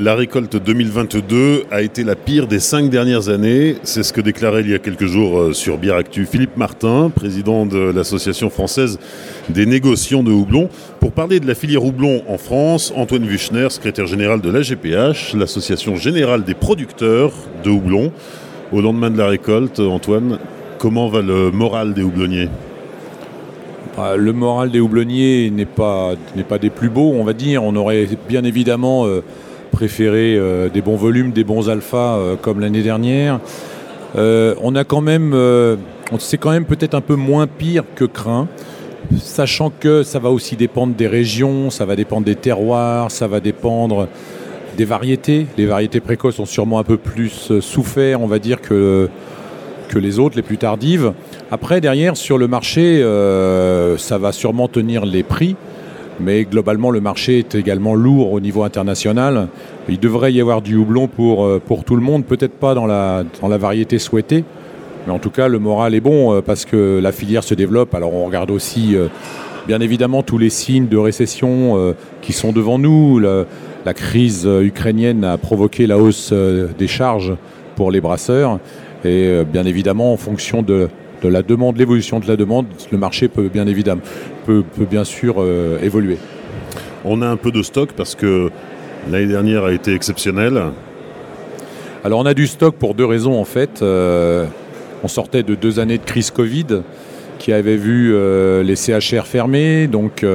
La récolte 2022 a été la pire des cinq dernières années. C'est ce que déclarait il y a quelques jours euh, sur Actu Philippe Martin, président de l'Association française des négociants de houblon. Pour parler de la filière houblon en France, Antoine Wuchner, secrétaire général de l'AGPH, l'Association générale des producteurs de houblon. Au lendemain de la récolte, Antoine, comment va le moral des houblonniers? Bah, le moral des houblonniers n'est pas, pas des plus beaux, on va dire. On aurait bien évidemment euh, préféré euh, des bons volumes, des bons alphas euh, comme l'année dernière. on a quand même, c'est quand même peut-être un peu moins pire que craint, sachant que ça va aussi dépendre des régions, ça va dépendre des terroirs, ça va dépendre des variétés. Les variétés précoces ont sûrement un peu plus souffert, on va dire, que que les autres, les plus tardives. Après, derrière, sur le marché, euh, ça va sûrement tenir les prix, mais globalement, le marché est également lourd au niveau international. Il devrait y avoir du houblon pour, euh, pour tout le monde, peut-être pas dans la, dans la variété souhaitée, mais en tout cas, le moral est bon euh, parce que la filière se développe. Alors, on regarde aussi, bien évidemment, tous les signes de récession qui sont devant nous. la crise ukrainienne a provoqué la hausse des charges pour les brasseurs. Et euh, bien évidemment, en fonction de, la demande, l'évolution de la demande, le marché peut bien évidemment, peut, bien sûr euh, évoluer. On a un peu de stock parce que l'année dernière a été exceptionnelle. Alors on a du stock pour deux raisons en fait. Euh, on sortait de deux années de crise Covid qui avait vu les CHR fermés, donc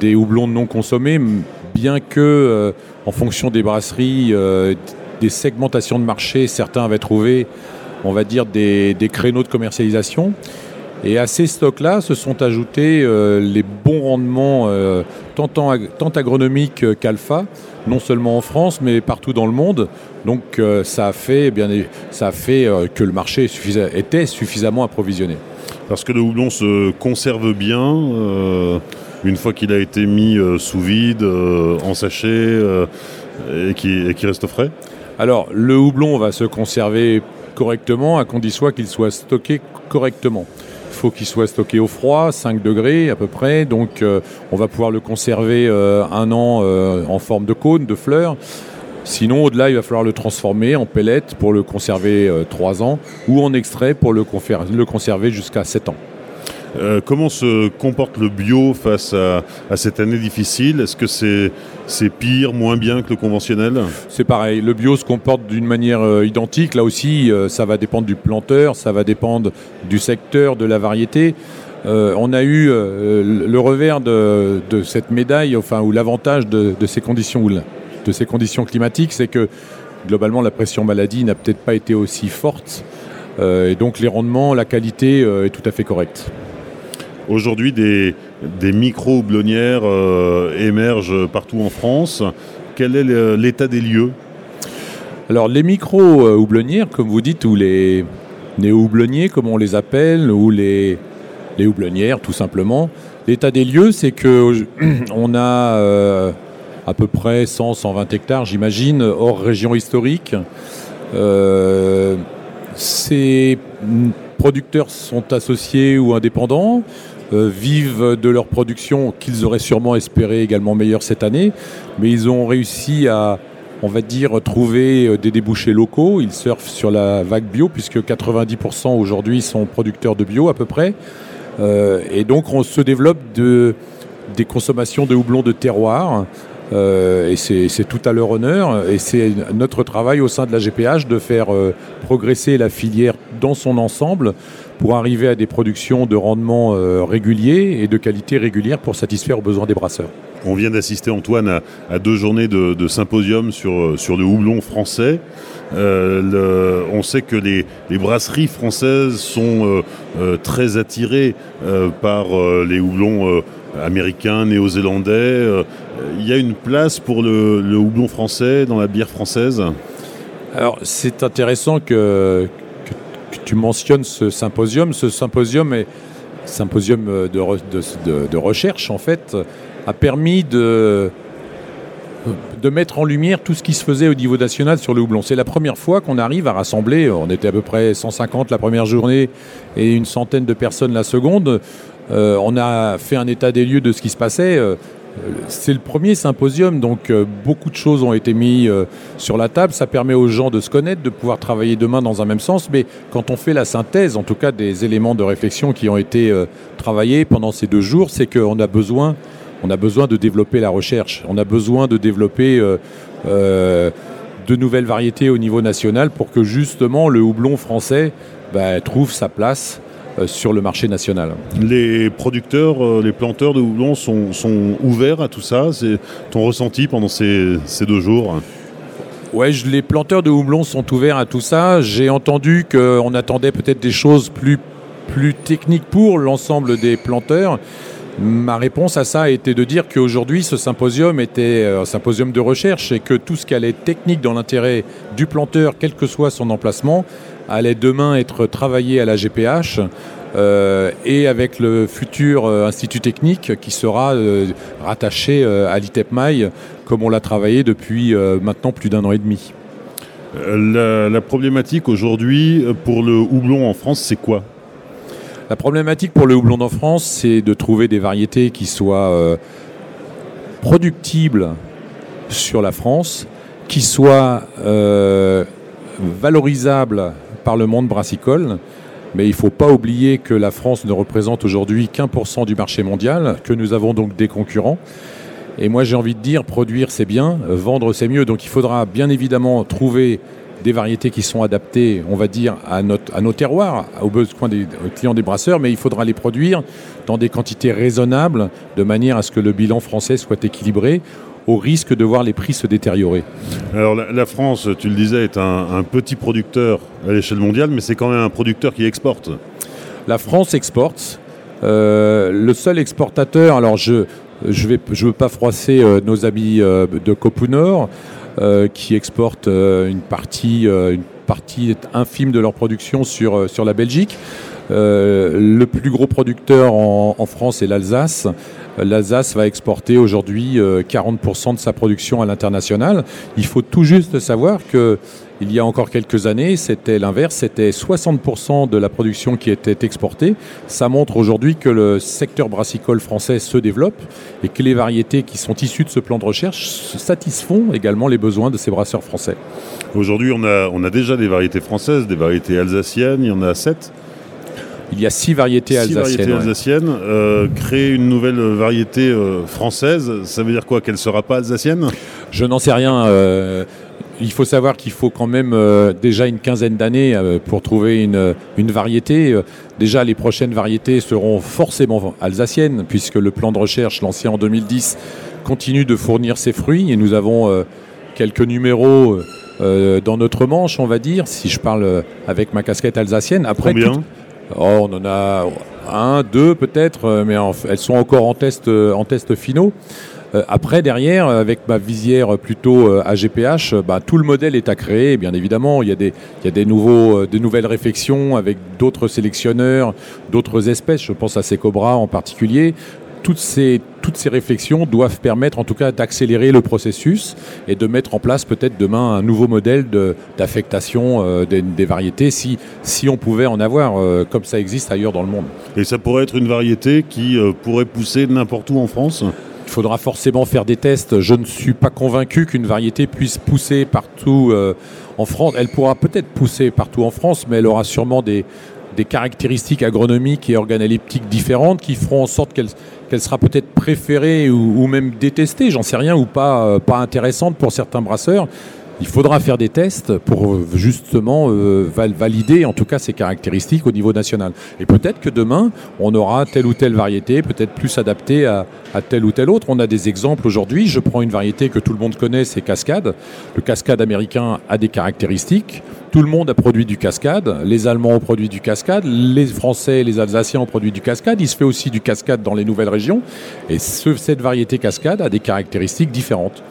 des houblons non consommés, bien que en fonction des brasseries, des segmentations de marché, certains avaient trouvé on va dire, des, créneaux de commercialisation. Et à ces stocks-là se sont ajoutés euh, les bons rendements euh, tant, tant, agronomiques qu'alpha, non seulement en France, mais partout dans le monde. Donc euh, ça a fait, eh bien, ça a fait que le marché était suffisamment approvisionné. Parce que le houblon se conserve bien une fois qu'il a été mis sous vide, en sachet et qui, et qui reste frais? Alors, le houblon va se conserver correctement, à condition qu'il soit stocké correctement. Il faut qu'il soit stocké au froid, 5 degrés à peu près, donc euh, on va pouvoir le conserver euh, un an euh, en forme de cône, de fleurs. Sinon, au-delà, il va falloir le transformer en pellette pour le conserver 3 ans ou en extrait pour le, le conserver jusqu'à 7 ans. Euh, comment se comporte le bio face à, cette année difficile? Est-ce que c'est pire, moins bien que le conventionnel? C'est pareil, le bio se comporte d'une manière euh, identique. Là aussi, euh, ça va dépendre du planteur, ça va dépendre du secteur, de la variété. on a eu le revers de, cette médaille, enfin, ou l'avantage de, ces conditions, de ces conditions climatiques, c'est que globalement la pression maladie n'a peut-être pas été aussi forte. et donc les rendements, la qualité est tout à fait correcte. Aujourd'hui, des, micro-houblonnières euh, émergent partout en France. Quel est l'état des lieux? Alors, les micro-houblonnières, comme vous dites, ou les néo-houblonniers, comme on les appelle, ou les, houblonnières, tout simplement, l'état des lieux, c'est qu'on a euh, à peu près 100-120 hectares, j'imagine, hors région historique. Euh, ces producteurs sont associés ou indépendants. Euh, vivent de leur production qu'ils auraient sûrement espéré également meilleure cette année, mais ils ont réussi à, on va dire, trouver euh, des débouchés locaux. Ils surfent sur la vague bio, puisque 90% aujourd'hui sont producteurs de bio à peu près. Euh, et donc on se développe de, des consommations de houblon de terroir. et c'est tout à leur honneur. Et c'est notre travail au sein de la GPH de faire progresser la filière dans son ensemble pour arriver à des productions de rendement euh, réguliers et de qualité régulière pour satisfaire aux besoins des brasseurs. On vient d'assister, Antoine, à, deux journées de, symposium sur, euh, sur le houblon français. Euh, on sait que les, brasseries françaises sont très attirées par les houblons américains, néo-zélandais. Il y a une place pour le, le houblon français dans la bière française? Alors c'est intéressant que, tu mentionnes ce symposium. Ce symposium est symposium de, recherche, en fait, a permis de, de mettre en lumière tout ce qui se faisait au niveau national sur le houblon. C'est la première fois qu'on arrive à rassembler, on était à peu près 150 la première journée et une centaine de personnes la seconde. Euh, on a fait un état des lieux de ce qui se passait. Euh, c'est le premier symposium, donc euh, beaucoup de choses ont été mises euh, sur la table. Ça permet aux gens de se connaître, de pouvoir travailler demain dans un même sens. Mais quand on fait la synthèse, en tout cas des éléments de réflexion qui ont été euh, travaillés pendant ces deux jours, c'est qu'on a besoin, besoin de développer la recherche. On a besoin de développer de nouvelles variétés au niveau national pour que justement le houblon français bah, trouve sa place sur le marché national. Les producteurs, euh, les planteurs de houblon sont, ouverts à tout ça C'est ton ressenti pendant ces, deux jours Ouais, les planteurs de houblon sont ouverts à tout ça. J'ai entendu qu'on attendait peut-être des choses plus, plus techniques pour l'ensemble des planteurs. Ma réponse à ça a été de dire qu'aujourd'hui, ce symposium était euh, un symposium de recherche et que tout ce qui allait être technique dans l'intérêt du planteur, quel que soit son emplacement, allait demain être travaillé à la GPH euh, et avec le futur euh, institut technique qui sera euh, rattaché à l'ITEPMAI comme on l'a travaillé depuis maintenant plus d'un an et demi. La, problématique aujourd'hui pour le houblon en France, c'est quoi? La problématique pour le houblon en France, c'est de trouver des variétés qui soient productibles sur la France, qui soient valorisables par le monde brassicole. Mais il ne faut pas oublier que la France ne représente aujourd'hui qu'un pour cent du marché mondial, que nous avons donc des concurrents. Et moi j'ai envie de dire, produire c'est bien, vendre c'est mieux. Donc il faudra bien évidemment trouver des variétés qui sont adaptées, on va dire, à, notre, à nos terroirs, aux besoins des clients des brasseurs, mais il faudra les produire dans des quantités raisonnables, de manière à ce que le bilan français soit équilibré au risque de voir les prix se détériorer Alors la, France, tu le disais, est un, petit producteur à l'échelle mondiale, mais c'est quand même un producteur qui exporte. La France exporte. Euh, le seul exportateur, alors je je ne je veux pas froisser euh, nos amis euh, de Copunor, qui exportent une, partie, une partie infime de leur production sur, sur la Belgique. le plus gros producteur en, en France est l'Alsace l'Alsace va exporter aujourd'hui 40% euh, de sa production à l'international. Il faut tout juste savoir que il y a encore quelques années, c'était l'inverse, c'était 60% de la production qui était exportée. Ça montre aujourd'hui que le secteur brassicole français se développe et que les variétés qui sont issues de ce plan de recherche satisfont également les besoins de ces brasseurs français. Aujourd'hui, on a, on a déjà des variétés françaises, des variétés alsaciennes, il y en a sept. Il y a six variétés alsaciennes. Euh, créer une nouvelle variété euh, française, ça veut dire quoi Qu'elle ne sera pas alsacienne? Je n'en sais rien. Euh, il faut savoir qu'il faut quand même déjà une quinzaine d'années pour trouver une, une, variété. déjà, les prochaines variétés seront forcément alsaciennes, puisque le plan de recherche lancé en 2010 continue de fournir ses fruits. Et nous avons quelques numéros dans notre manche, on va dire, si je parle avec ma casquette alsacienne. Après, Oh, on en a un, deux peut-être, euh, mais elles sont encore en test, euh, en test finaux. Euh, après, derrière, avec ma visière plutôt AGPH, bah, tout le modèle est à créer. Bien évidemment, il y a des, des nouvelles réflexions avec d'autres sélectionneurs, d'autres espèces. Je pense à ces cobras en particulier toutes ces, toutes ces réflexions doivent permettre en tout cas d'accélérer le processus et de mettre en place peut-être demain un nouveau modèle d'affectation euh, des, variétés si, si on pouvait en avoir euh, comme ça existe ailleurs dans le monde. Et ça pourrait être une variété qui euh, pourrait pousser n'importe où en France? Il faudra forcément faire des tests. Je ne suis pas convaincu qu'une variété puisse pousser partout en France. Elle pourra peut-être pousser partout en France, mais elle aura sûrement des, des caractéristiques agronomiques et organoleptiques différentes qui feront en sorte qu'elle sera peut-être préférée ou, même détestée, j'en sais rien, ou pas, euh, pas intéressante pour certains brasseurs. Il faudra faire des tests pour euh, justement euh, valider en tout cas ces caractéristiques au niveau national. Et peut-être que demain, on aura telle ou telle variété, peut-être plus adaptée à telle ou telle autre. On a des exemples aujourd'hui. Je prends une variété que tout le monde connaît, c'est Cascade. Le Cascade américain a des caractéristiques. Tout le monde a produit du cascade. Les Allemands ont produit du cascade. Les Français et les Alsaciens ont produit du cascade. Il se fait aussi du cascade dans les nouvelles régions. Et cette variété cascade a des caractéristiques différentes.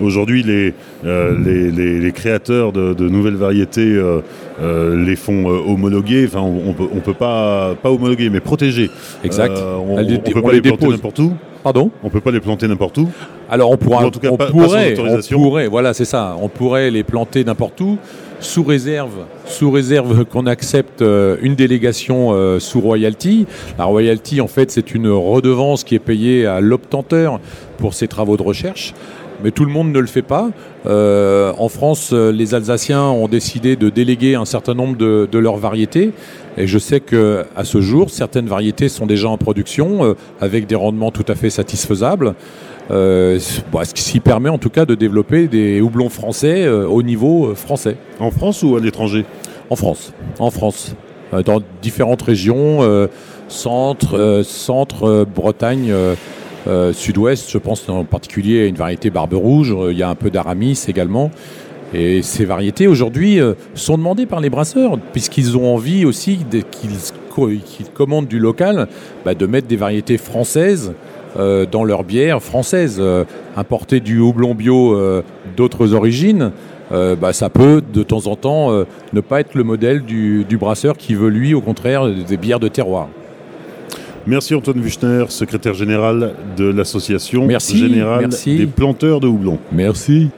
Aujourd'hui, les, euh, les, créateurs de, nouvelles variétés euh, euh, les font homologuer. Enfin, on ne peut, pas, pas homologuer, mais protéger. Exact. on ne peut pas les, planter n'importe où. Pardon? On ne peut pas les planter n'importe où. Alors on pourra, en tout cas, on pourrait, on pourrait, voilà, c'est ça. On pourrait les planter n'importe où. Sous réserve, sous réserve qu'on accepte une délégation sous royalty. La royalty, en fait, c'est une redevance qui est payée à l'obtenteur pour ses travaux de recherche mais tout le monde ne le fait pas. Euh, en France, les Alsaciens ont décidé de déléguer un certain nombre de, leurs variétés. Et je sais qu'à ce jour, certaines variétés sont déjà en production euh, avec des rendements tout à fait satisfaisables. Euh, ce qui permet en tout cas de développer des houblons français au niveau français. En France ou à l'étranger? En France. En France. dans différentes régions, centre, centre Bretagne. Euh, sud-ouest, je pense en particulier à une variété barbe rouge, euh, il y a un peu d'aramis également. Et ces variétés aujourd'hui euh, sont demandées par les brasseurs, puisqu'ils ont envie aussi qu'ils commandent du local, bah, de mettre des variétés françaises dans leur bière française. importer du houblon bio d'autres origines, bah, ça peut de temps en temps ne pas être le modèle du, du brasseur qui veut lui au contraire des bières de terroir. Merci Antoine Wuchner, secrétaire général de l'association générale des planteurs de houblon. Merci.